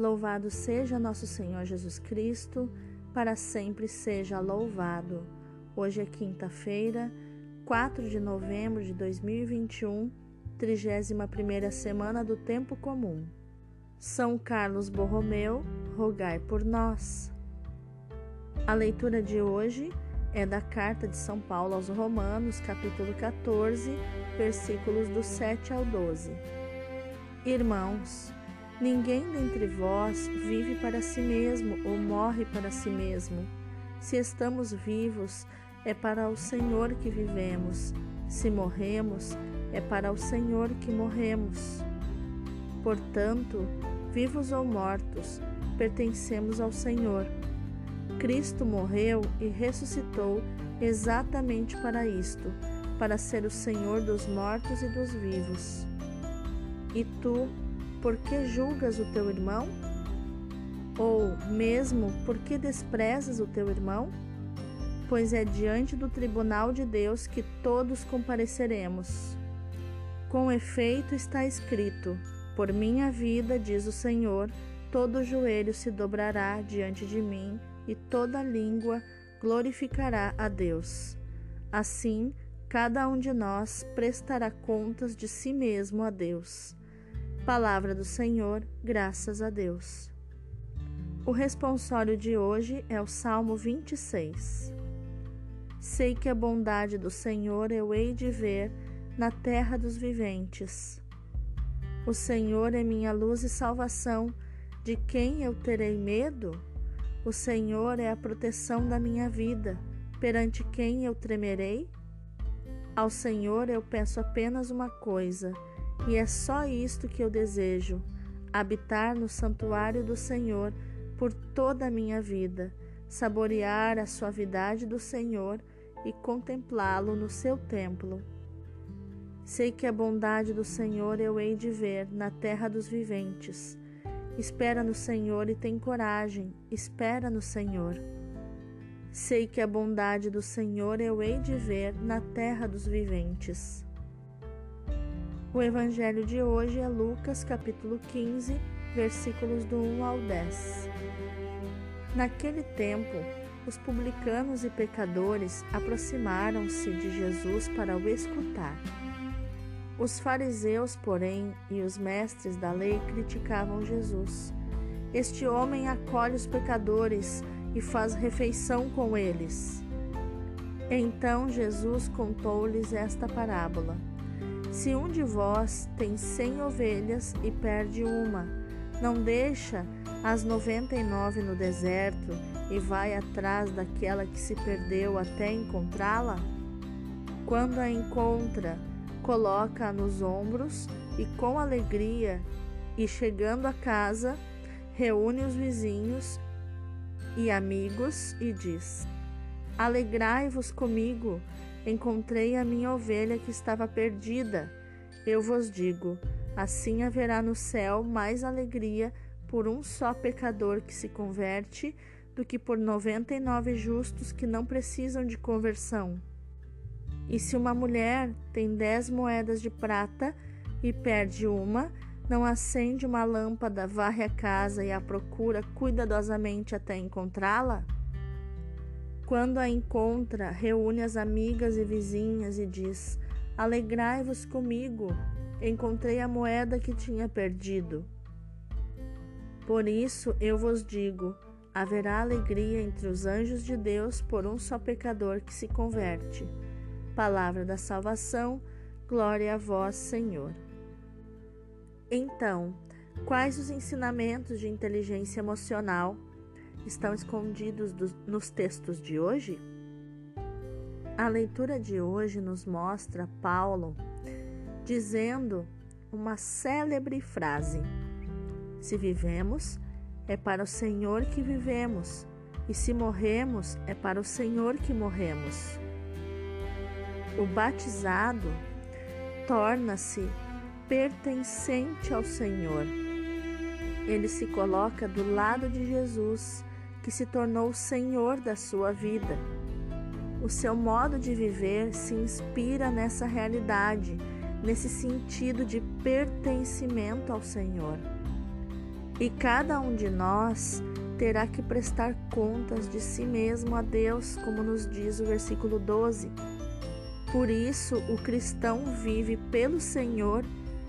Louvado seja nosso Senhor Jesus Cristo, para sempre seja louvado. Hoje é quinta-feira, 4 de novembro de 2021, 31 semana do tempo comum. São Carlos Borromeu, rogai por nós. A leitura de hoje é da carta de São Paulo aos Romanos, capítulo 14, versículos do 7 ao 12. Irmãos, Ninguém dentre vós vive para si mesmo ou morre para si mesmo. Se estamos vivos, é para o Senhor que vivemos. Se morremos, é para o Senhor que morremos. Portanto, vivos ou mortos, pertencemos ao Senhor. Cristo morreu e ressuscitou exatamente para isto, para ser o Senhor dos mortos e dos vivos. E tu, por que julgas o teu irmão? Ou mesmo por que desprezas o teu irmão? Pois é diante do tribunal de Deus que todos compareceremos. Com efeito está escrito: Por minha vida, diz o Senhor, todo joelho se dobrará diante de mim e toda língua glorificará a Deus. Assim, cada um de nós prestará contas de si mesmo a Deus. Palavra do Senhor, graças a Deus. O responsório de hoje é o Salmo 26. Sei que a bondade do Senhor eu hei de ver na terra dos viventes. O Senhor é minha luz e salvação, de quem eu terei medo? O Senhor é a proteção da minha vida, perante quem eu tremerei? Ao Senhor eu peço apenas uma coisa e é só isto que eu desejo: habitar no santuário do Senhor por toda a minha vida, saborear a suavidade do Senhor e contemplá-lo no seu templo. Sei que a bondade do Senhor eu hei de ver na terra dos viventes. Espera no Senhor e tem coragem, espera no Senhor. Sei que a bondade do Senhor eu hei de ver na terra dos viventes. O evangelho de hoje é Lucas, capítulo 15, versículos do 1 ao 10. Naquele tempo, os publicanos e pecadores aproximaram-se de Jesus para o escutar. Os fariseus, porém, e os mestres da lei criticavam Jesus. Este homem acolhe os pecadores e faz refeição com eles. Então Jesus contou-lhes esta parábola. Se um de vós tem cem ovelhas e perde uma, não deixa as noventa e nove no deserto e vai atrás daquela que se perdeu até encontrá-la? Quando a encontra, coloca-a nos ombros e com alegria, e chegando a casa, reúne os vizinhos e amigos e diz: Alegrai-vos comigo, Encontrei a minha ovelha que estava perdida. Eu vos digo: assim haverá no céu mais alegria por um só pecador que se converte do que por noventa e nove justos que não precisam de conversão. E se uma mulher tem dez moedas de prata e perde uma, não acende uma lâmpada, varre a casa e a procura cuidadosamente até encontrá-la? Quando a encontra, reúne as amigas e vizinhas e diz: Alegrai-vos comigo, encontrei a moeda que tinha perdido. Por isso eu vos digo: haverá alegria entre os anjos de Deus por um só pecador que se converte. Palavra da salvação, glória a vós, Senhor. Então, quais os ensinamentos de inteligência emocional? Estão escondidos dos, nos textos de hoje? A leitura de hoje nos mostra Paulo dizendo uma célebre frase: Se vivemos, é para o Senhor que vivemos, e se morremos, é para o Senhor que morremos. O batizado torna-se pertencente ao Senhor. Ele se coloca do lado de Jesus que se tornou o Senhor da sua vida. O seu modo de viver se inspira nessa realidade, nesse sentido de pertencimento ao Senhor. E cada um de nós terá que prestar contas de si mesmo a Deus, como nos diz o versículo 12. Por isso, o cristão vive pelo Senhor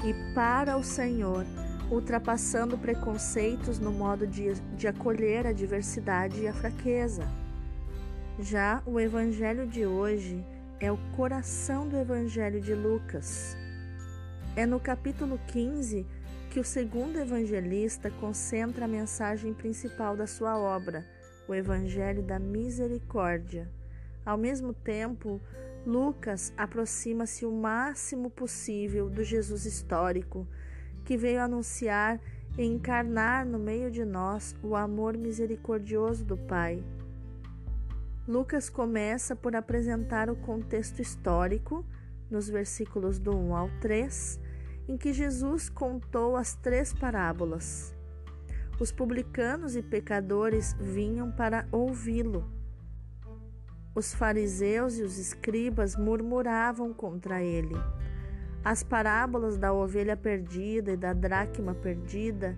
e para o Senhor, ultrapassando preconceitos no modo de, de acolher a diversidade e a fraqueza. Já o Evangelho de hoje é o coração do Evangelho de Lucas. É no capítulo 15 que o segundo evangelista concentra a mensagem principal da sua obra, o Evangelho da Misericórdia. Ao mesmo tempo, Lucas aproxima-se o máximo possível do Jesus histórico, que veio anunciar e encarnar no meio de nós o amor misericordioso do Pai. Lucas começa por apresentar o contexto histórico, nos versículos do 1 ao 3, em que Jesus contou as três parábolas. Os publicanos e pecadores vinham para ouvi-lo. Os fariseus e os escribas murmuravam contra ele. As parábolas da ovelha perdida e da dracma perdida,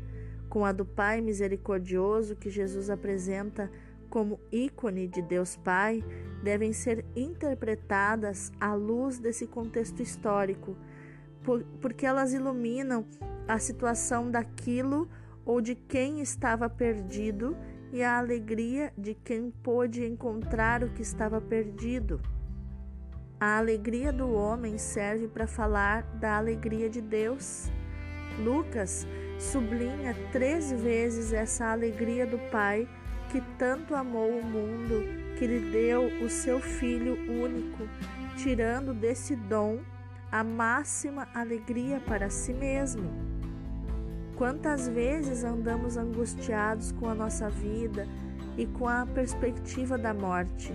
com a do Pai misericordioso que Jesus apresenta como ícone de Deus Pai, devem ser interpretadas à luz desse contexto histórico porque elas iluminam a situação daquilo ou de quem estava perdido e a alegria de quem pôde encontrar o que estava perdido. A alegria do homem serve para falar da alegria de Deus. Lucas sublinha três vezes essa alegria do Pai que tanto amou o mundo que lhe deu o seu Filho único, tirando desse dom a máxima alegria para si mesmo. Quantas vezes andamos angustiados com a nossa vida e com a perspectiva da morte?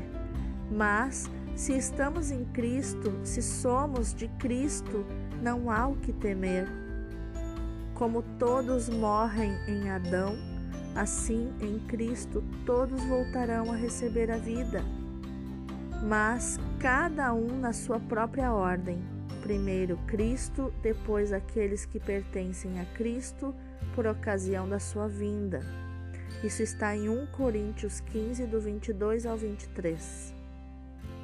Mas, se estamos em Cristo, se somos de Cristo, não há o que temer. Como todos morrem em Adão, assim em Cristo todos voltarão a receber a vida. Mas cada um na sua própria ordem primeiro Cristo, depois aqueles que pertencem a Cristo por ocasião da sua vinda. Isso está em 1 Coríntios 15, do 22 ao 23.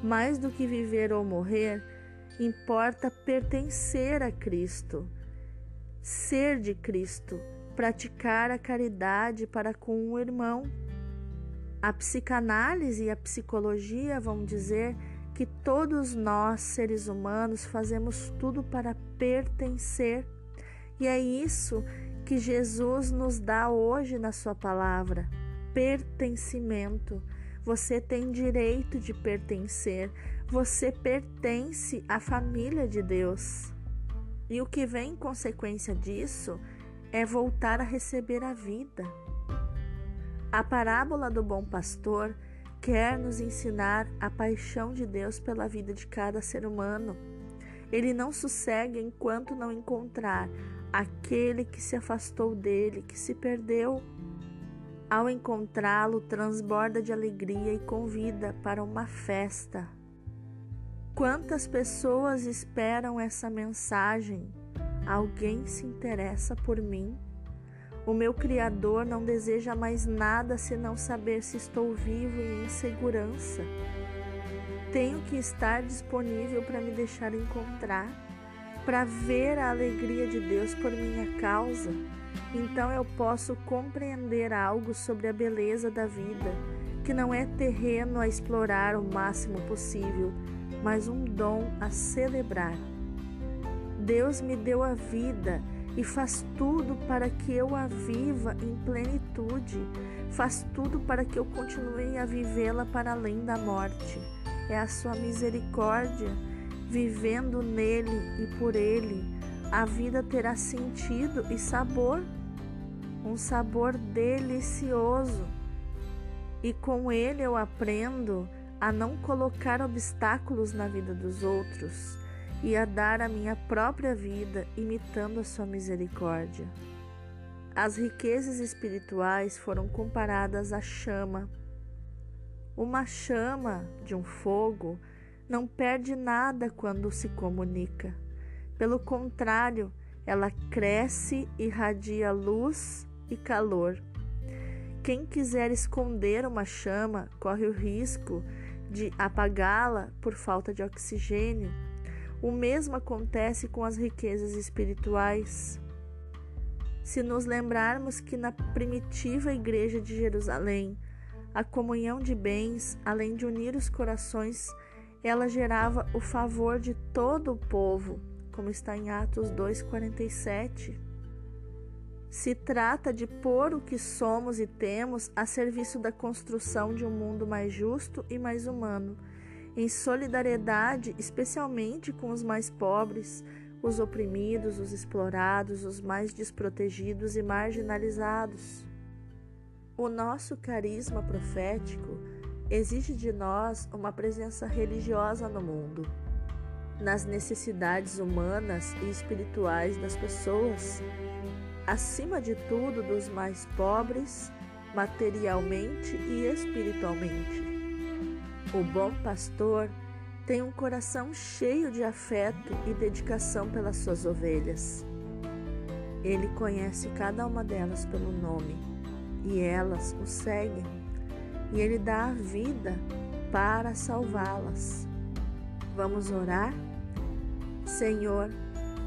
Mais do que viver ou morrer, importa pertencer a Cristo, ser de Cristo, praticar a caridade para com o irmão. A psicanálise e a psicologia vão dizer que todos nós, seres humanos, fazemos tudo para pertencer. E é isso que Jesus nos dá hoje na Sua palavra: pertencimento. Você tem direito de pertencer, você pertence à família de Deus. E o que vem em consequência disso é voltar a receber a vida. A parábola do bom pastor quer nos ensinar a paixão de Deus pela vida de cada ser humano. Ele não sossega enquanto não encontrar aquele que se afastou dele, que se perdeu. Ao encontrá-lo, transborda de alegria e convida para uma festa. Quantas pessoas esperam essa mensagem? Alguém se interessa por mim? O meu Criador não deseja mais nada senão saber se estou vivo e em segurança. Tenho que estar disponível para me deixar encontrar, para ver a alegria de Deus por minha causa. Então eu posso compreender algo sobre a beleza da vida, que não é terreno a explorar o máximo possível, mas um dom a celebrar. Deus me deu a vida e faz tudo para que eu a viva em plenitude, faz tudo para que eu continue a vivê-la para além da morte. É a sua misericórdia, vivendo nele e por ele, a vida terá sentido e sabor, um sabor delicioso. E com ele eu aprendo a não colocar obstáculos na vida dos outros e a dar a minha própria vida imitando a sua misericórdia. As riquezas espirituais foram comparadas à chama. Uma chama de um fogo não perde nada quando se comunica. Pelo contrário, ela cresce, irradia luz e calor. Quem quiser esconder uma chama corre o risco de apagá-la por falta de oxigênio. O mesmo acontece com as riquezas espirituais. Se nos lembrarmos que na primitiva igreja de Jerusalém, a comunhão de bens, além de unir os corações, ela gerava o favor de todo o povo, como está em Atos 2:47. Se trata de pôr o que somos e temos a serviço da construção de um mundo mais justo e mais humano, em solidariedade, especialmente com os mais pobres, os oprimidos, os explorados, os mais desprotegidos e marginalizados. O nosso carisma profético exige de nós uma presença religiosa no mundo, nas necessidades humanas e espirituais das pessoas acima de tudo dos mais pobres, materialmente e espiritualmente. O bom pastor tem um coração cheio de afeto e dedicação pelas suas ovelhas. Ele conhece cada uma delas pelo nome e elas o seguem, e ele dá a vida para salvá-las. Vamos orar? Senhor,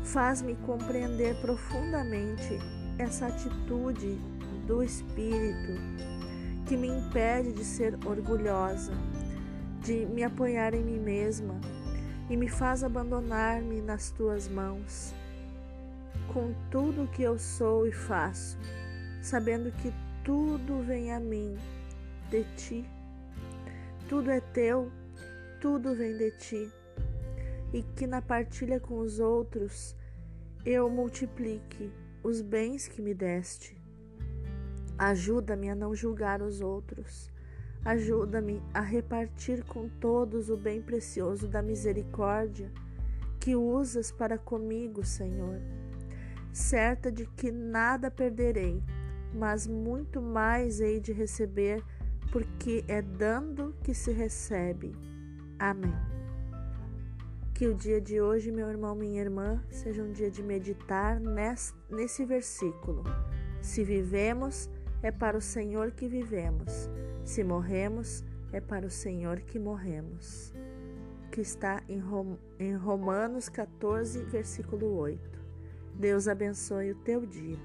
Faz-me compreender profundamente essa atitude do espírito que me impede de ser orgulhosa, de me apoiar em mim mesma e me faz abandonar-me nas tuas mãos. Com tudo o que eu sou e faço, sabendo que tudo vem a mim de ti. Tudo é teu, tudo vem de ti. E que na partilha com os outros eu multiplique os bens que me deste. Ajuda-me a não julgar os outros. Ajuda-me a repartir com todos o bem precioso da misericórdia que usas para comigo, Senhor. Certa de que nada perderei, mas muito mais hei de receber, porque é dando que se recebe. Amém. Que o dia de hoje, meu irmão, minha irmã, seja um dia de meditar nesse versículo. Se vivemos, é para o Senhor que vivemos. Se morremos, é para o Senhor que morremos. Que está em Romanos 14, versículo 8. Deus abençoe o teu dia.